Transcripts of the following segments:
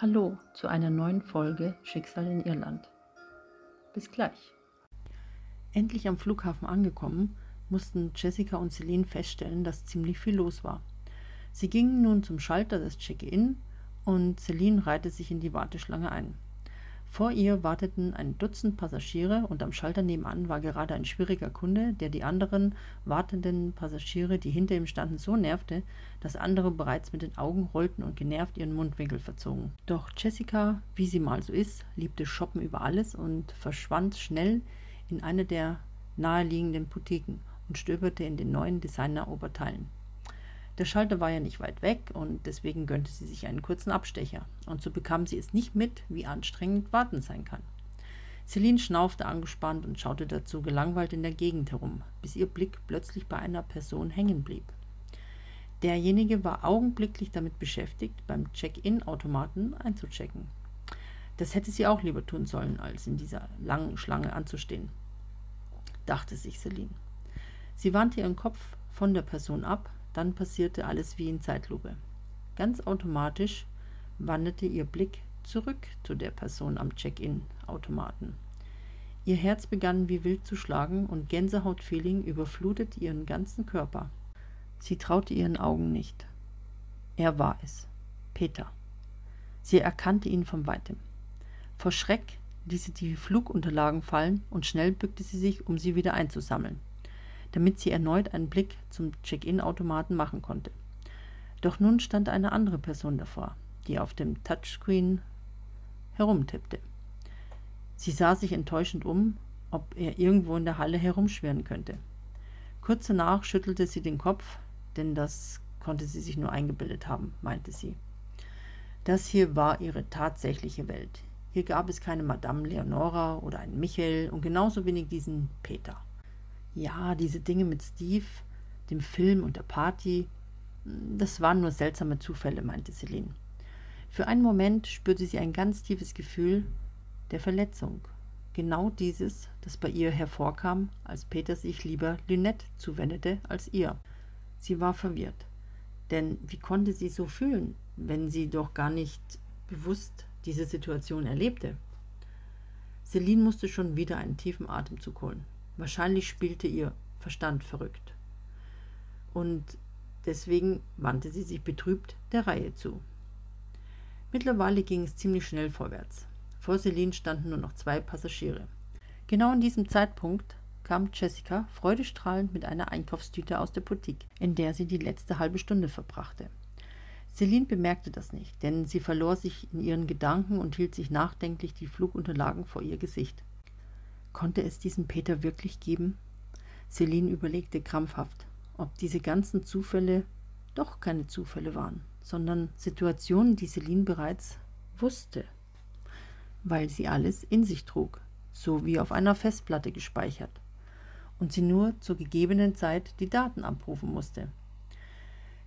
Hallo zu einer neuen Folge Schicksal in Irland. Bis gleich. Endlich am Flughafen angekommen, mussten Jessica und Celine feststellen, dass ziemlich viel los war. Sie gingen nun zum Schalter des Check-in und Celine reihte sich in die Warteschlange ein. Vor ihr warteten ein Dutzend Passagiere und am Schalter nebenan war gerade ein schwieriger Kunde, der die anderen wartenden Passagiere, die hinter ihm standen, so nervte, dass andere bereits mit den Augen rollten und genervt ihren Mundwinkel verzogen. Doch Jessica, wie sie mal so ist, liebte Shoppen über alles und verschwand schnell in eine der naheliegenden Boutiquen und stöberte in den neuen Designer-Oberteilen. Der Schalter war ja nicht weit weg und deswegen gönnte sie sich einen kurzen Abstecher. Und so bekam sie es nicht mit, wie anstrengend Warten sein kann. Celine schnaufte angespannt und schaute dazu gelangweilt in der Gegend herum, bis ihr Blick plötzlich bei einer Person hängen blieb. Derjenige war augenblicklich damit beschäftigt, beim Check-in-Automaten einzuchecken. Das hätte sie auch lieber tun sollen, als in dieser langen Schlange anzustehen, dachte sich Celine. Sie wandte ihren Kopf von der Person ab, dann passierte alles wie in Zeitlupe. Ganz automatisch wanderte ihr Blick zurück zu der Person am Check-in-Automaten. Ihr Herz begann wie wild zu schlagen und Gänsehautfeeling überflutete ihren ganzen Körper. Sie traute ihren Augen nicht. Er war es, Peter. Sie erkannte ihn von weitem. Vor Schreck ließ sie die Flugunterlagen fallen und schnell bückte sie sich, um sie wieder einzusammeln damit sie erneut einen Blick zum Check-in-Automaten machen konnte. Doch nun stand eine andere Person davor, die auf dem Touchscreen herumtippte. Sie sah sich enttäuschend um, ob er irgendwo in der Halle herumschwirren könnte. Kurz danach schüttelte sie den Kopf, denn das konnte sie sich nur eingebildet haben, meinte sie. Das hier war ihre tatsächliche Welt. Hier gab es keine Madame Leonora oder einen Michael und genauso wenig diesen Peter. Ja, diese Dinge mit Steve, dem Film und der Party, das waren nur seltsame Zufälle, meinte Celine. Für einen Moment spürte sie ein ganz tiefes Gefühl der Verletzung. Genau dieses, das bei ihr hervorkam, als Peter sich lieber Lynette zuwendete als ihr. Sie war verwirrt. Denn wie konnte sie so fühlen, wenn sie doch gar nicht bewusst diese Situation erlebte? Celine musste schon wieder einen tiefen Atemzug holen. Wahrscheinlich spielte ihr Verstand verrückt. Und deswegen wandte sie sich betrübt der Reihe zu. Mittlerweile ging es ziemlich schnell vorwärts. Vor Celine standen nur noch zwei Passagiere. Genau in diesem Zeitpunkt kam Jessica freudestrahlend mit einer Einkaufstüte aus der Boutique, in der sie die letzte halbe Stunde verbrachte. Celine bemerkte das nicht, denn sie verlor sich in ihren Gedanken und hielt sich nachdenklich die Flugunterlagen vor ihr Gesicht. Konnte es diesen Peter wirklich geben? Celine überlegte krampfhaft, ob diese ganzen Zufälle doch keine Zufälle waren, sondern Situationen, die Celine bereits wusste, weil sie alles in sich trug, so wie auf einer Festplatte gespeichert, und sie nur zur gegebenen Zeit die Daten abrufen musste.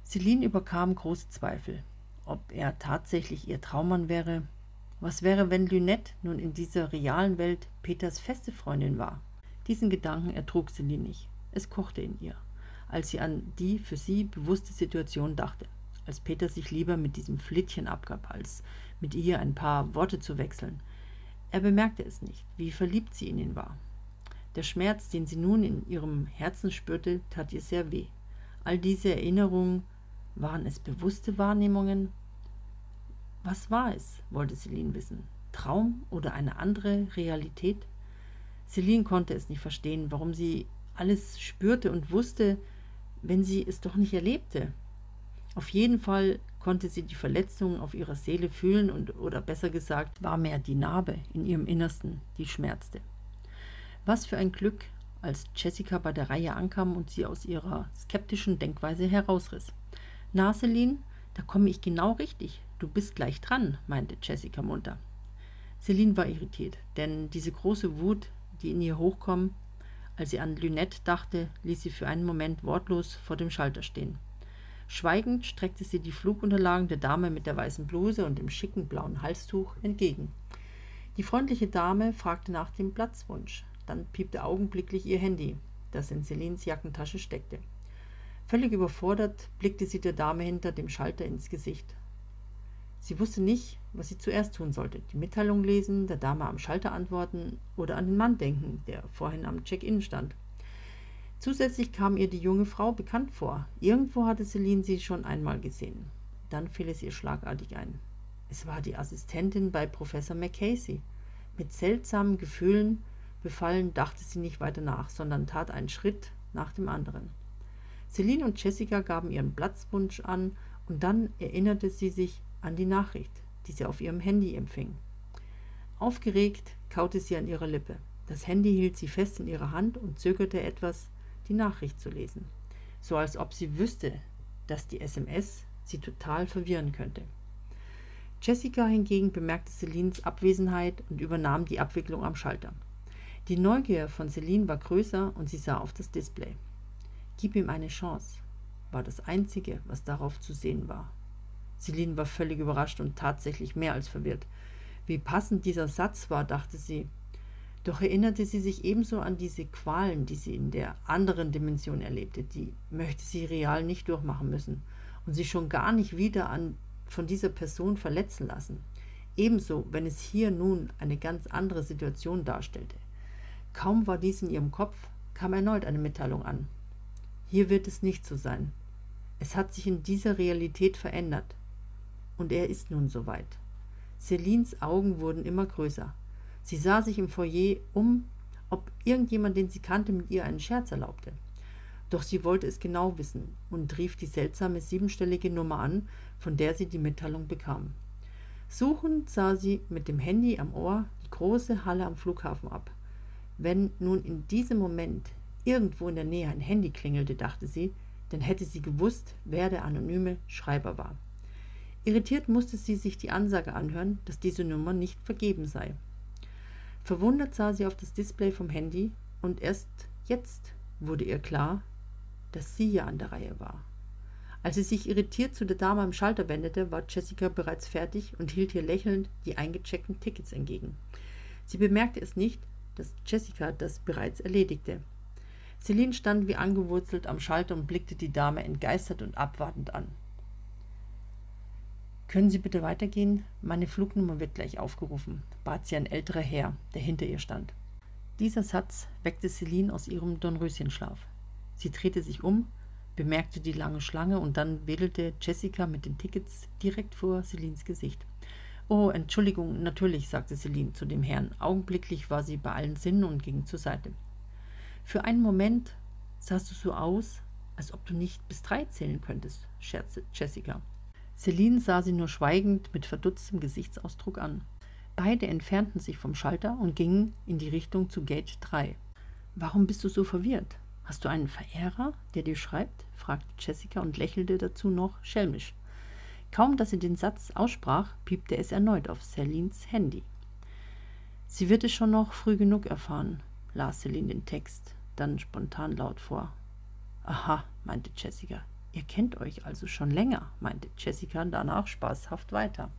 Celine überkam große Zweifel, ob er tatsächlich ihr Traummann wäre was wäre, wenn Lynette nun in dieser realen Welt Peters feste Freundin war? Diesen Gedanken ertrug Celine nicht. Es kochte in ihr, als sie an die für sie bewusste Situation dachte, als Peter sich lieber mit diesem Flittchen abgab, als mit ihr ein paar Worte zu wechseln. Er bemerkte es nicht, wie verliebt sie in ihn war. Der Schmerz, den sie nun in ihrem Herzen spürte, tat ihr sehr weh. All diese Erinnerungen, waren es bewusste Wahrnehmungen was war es, wollte Celine wissen. Traum oder eine andere Realität? Celine konnte es nicht verstehen, warum sie alles spürte und wusste, wenn sie es doch nicht erlebte. Auf jeden Fall konnte sie die Verletzung auf ihrer Seele fühlen und oder besser gesagt, war mehr die Narbe in ihrem Innersten, die schmerzte. Was für ein Glück, als Jessica bei der Reihe ankam und sie aus ihrer skeptischen Denkweise herausriss. Na, Celine, da komme ich genau richtig. Du bist gleich dran, meinte Jessica munter. Celine war irritiert, denn diese große Wut, die in ihr hochkam, als sie an Lynette dachte, ließ sie für einen Moment wortlos vor dem Schalter stehen. Schweigend streckte sie die Flugunterlagen der Dame mit der weißen Bluse und dem schicken blauen Halstuch entgegen. Die freundliche Dame fragte nach dem Platzwunsch. Dann piepte augenblicklich ihr Handy, das in Celines Jackentasche steckte. Völlig überfordert blickte sie der Dame hinter dem Schalter ins Gesicht. Sie wusste nicht, was sie zuerst tun sollte. Die Mitteilung lesen, der Dame am Schalter antworten oder an den Mann denken, der vorhin am Check-in stand. Zusätzlich kam ihr die junge Frau bekannt vor. Irgendwo hatte Celine sie schon einmal gesehen. Dann fiel es ihr schlagartig ein. Es war die Assistentin bei Professor Macasey. Mit seltsamen Gefühlen befallen dachte sie nicht weiter nach, sondern tat einen Schritt nach dem anderen. Celine und Jessica gaben ihren Platzwunsch an und dann erinnerte sie sich an die Nachricht, die sie auf ihrem Handy empfing. Aufgeregt kaute sie an ihrer Lippe. Das Handy hielt sie fest in ihrer Hand und zögerte etwas, die Nachricht zu lesen, so als ob sie wüsste, dass die SMS sie total verwirren könnte. Jessica hingegen bemerkte Celines Abwesenheit und übernahm die Abwicklung am Schalter. Die Neugier von Celine war größer und sie sah auf das Display. Gib ihm eine Chance, war das Einzige, was darauf zu sehen war. Celine war völlig überrascht und tatsächlich mehr als verwirrt. Wie passend dieser Satz war, dachte sie, doch erinnerte sie sich ebenso an diese Qualen, die sie in der anderen Dimension erlebte. Die möchte sie real nicht durchmachen müssen und sich schon gar nicht wieder an, von dieser Person verletzen lassen. Ebenso, wenn es hier nun eine ganz andere Situation darstellte. Kaum war dies in ihrem Kopf, kam erneut eine Mitteilung an. Hier wird es nicht so sein. Es hat sich in dieser Realität verändert. Und er ist nun soweit. Celines Augen wurden immer größer. Sie sah sich im Foyer um, ob irgendjemand, den sie kannte, mit ihr einen Scherz erlaubte. Doch sie wollte es genau wissen und rief die seltsame siebenstellige Nummer an, von der sie die Mitteilung bekam. Suchend sah sie mit dem Handy am Ohr die große Halle am Flughafen ab. Wenn nun in diesem Moment irgendwo in der Nähe ein Handy klingelte, dachte sie, dann hätte sie gewusst, wer der anonyme Schreiber war. Irritiert musste sie sich die Ansage anhören, dass diese Nummer nicht vergeben sei. Verwundert sah sie auf das Display vom Handy und erst jetzt wurde ihr klar, dass sie ja an der Reihe war. Als sie sich irritiert zu der Dame am Schalter wendete, war Jessica bereits fertig und hielt ihr lächelnd die eingecheckten Tickets entgegen. Sie bemerkte es nicht, dass Jessica das bereits erledigte. Celine stand wie angewurzelt am Schalter und blickte die Dame entgeistert und abwartend an. Können Sie bitte weitergehen? Meine Flugnummer wird gleich aufgerufen, bat sie ein älterer Herr, der hinter ihr stand. Dieser Satz weckte Celine aus ihrem Dornröschenschlaf. Sie drehte sich um, bemerkte die lange Schlange und dann wedelte Jessica mit den Tickets direkt vor Celines Gesicht. Oh, Entschuldigung, natürlich, sagte Celine zu dem Herrn. Augenblicklich war sie bei allen Sinnen und ging zur Seite. Für einen Moment sahst du so aus, als ob du nicht bis drei zählen könntest, scherzte Jessica. Celine sah sie nur schweigend mit verdutztem Gesichtsausdruck an. Beide entfernten sich vom Schalter und gingen in die Richtung zu Gate 3. Warum bist du so verwirrt? Hast du einen Verehrer, der dir schreibt? fragte Jessica und lächelte dazu noch schelmisch. Kaum, dass sie den Satz aussprach, piepte es erneut auf Celines Handy. Sie wird es schon noch früh genug erfahren, las Celine den Text, dann spontan laut vor. Aha, meinte Jessica, Ihr kennt euch also schon länger, meinte Jessica danach spaßhaft weiter.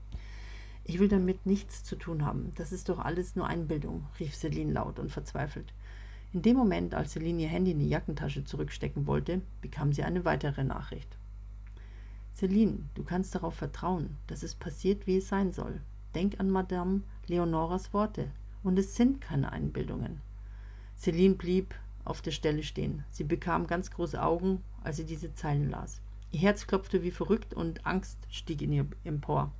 Ich will damit nichts zu tun haben. Das ist doch alles nur Einbildung, rief Celine laut und verzweifelt. In dem Moment, als Celine ihr Handy in die Jackentasche zurückstecken wollte, bekam sie eine weitere Nachricht. Celine, du kannst darauf vertrauen, dass es passiert, wie es sein soll. Denk an Madame Leonoras Worte. Und es sind keine Einbildungen. Celine blieb auf der Stelle stehen. Sie bekam ganz große Augen als sie diese Zeilen las. Ihr Herz klopfte wie verrückt und Angst stieg in ihr empor.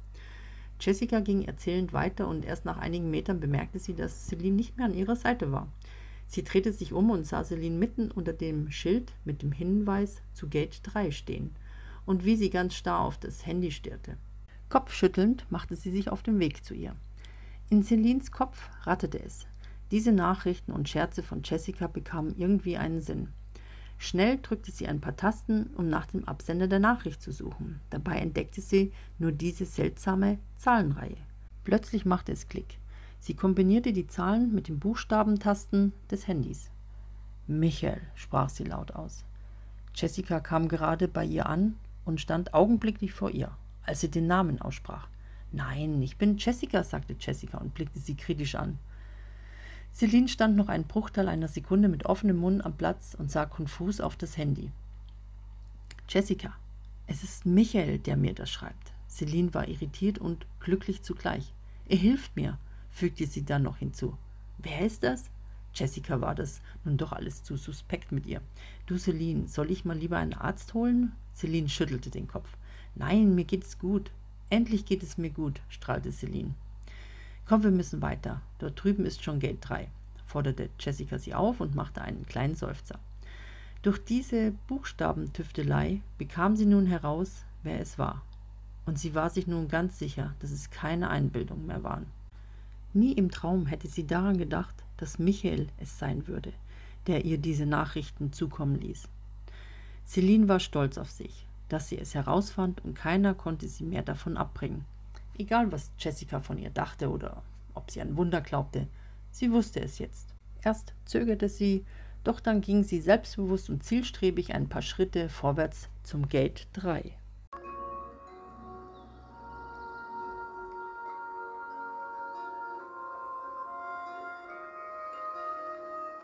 Jessica ging erzählend weiter und erst nach einigen Metern bemerkte sie, dass Celine nicht mehr an ihrer Seite war. Sie drehte sich um und sah Celine mitten unter dem Schild mit dem Hinweis zu Gate 3 stehen und wie sie ganz starr auf das Handy stierte. Kopfschüttelnd machte sie sich auf den Weg zu ihr. In Celines Kopf ratterte es. Diese Nachrichten und Scherze von Jessica bekamen irgendwie einen Sinn. Schnell drückte sie ein paar Tasten, um nach dem Absender der Nachricht zu suchen. Dabei entdeckte sie nur diese seltsame Zahlenreihe. Plötzlich machte es Klick. Sie kombinierte die Zahlen mit den Buchstabentasten des Handys. Michael, sprach sie laut aus. Jessica kam gerade bei ihr an und stand augenblicklich vor ihr, als sie den Namen aussprach. Nein, ich bin Jessica, sagte Jessica und blickte sie kritisch an. Celine stand noch einen Bruchteil einer Sekunde mit offenem Mund am Platz und sah konfus auf das Handy. Jessica, es ist Michael, der mir das schreibt, Celine war irritiert und glücklich zugleich. Er hilft mir, fügte sie dann noch hinzu. Wer ist das? Jessica war das nun doch alles zu suspekt mit ihr. Du, Celine, soll ich mal lieber einen Arzt holen? Celine schüttelte den Kopf. Nein, mir geht's gut. Endlich geht es mir gut, strahlte Celine. Komm, wir müssen weiter. Dort drüben ist schon Gate 3, forderte Jessica sie auf und machte einen kleinen Seufzer. Durch diese Buchstabentüftelei bekam sie nun heraus, wer es war. Und sie war sich nun ganz sicher, dass es keine Einbildungen mehr waren. Nie im Traum hätte sie daran gedacht, dass Michael es sein würde, der ihr diese Nachrichten zukommen ließ. Celine war stolz auf sich, dass sie es herausfand und keiner konnte sie mehr davon abbringen. Egal, was Jessica von ihr dachte oder ob sie an Wunder glaubte, sie wusste es jetzt. Erst zögerte sie, doch dann ging sie selbstbewusst und zielstrebig ein paar Schritte vorwärts zum Gate 3.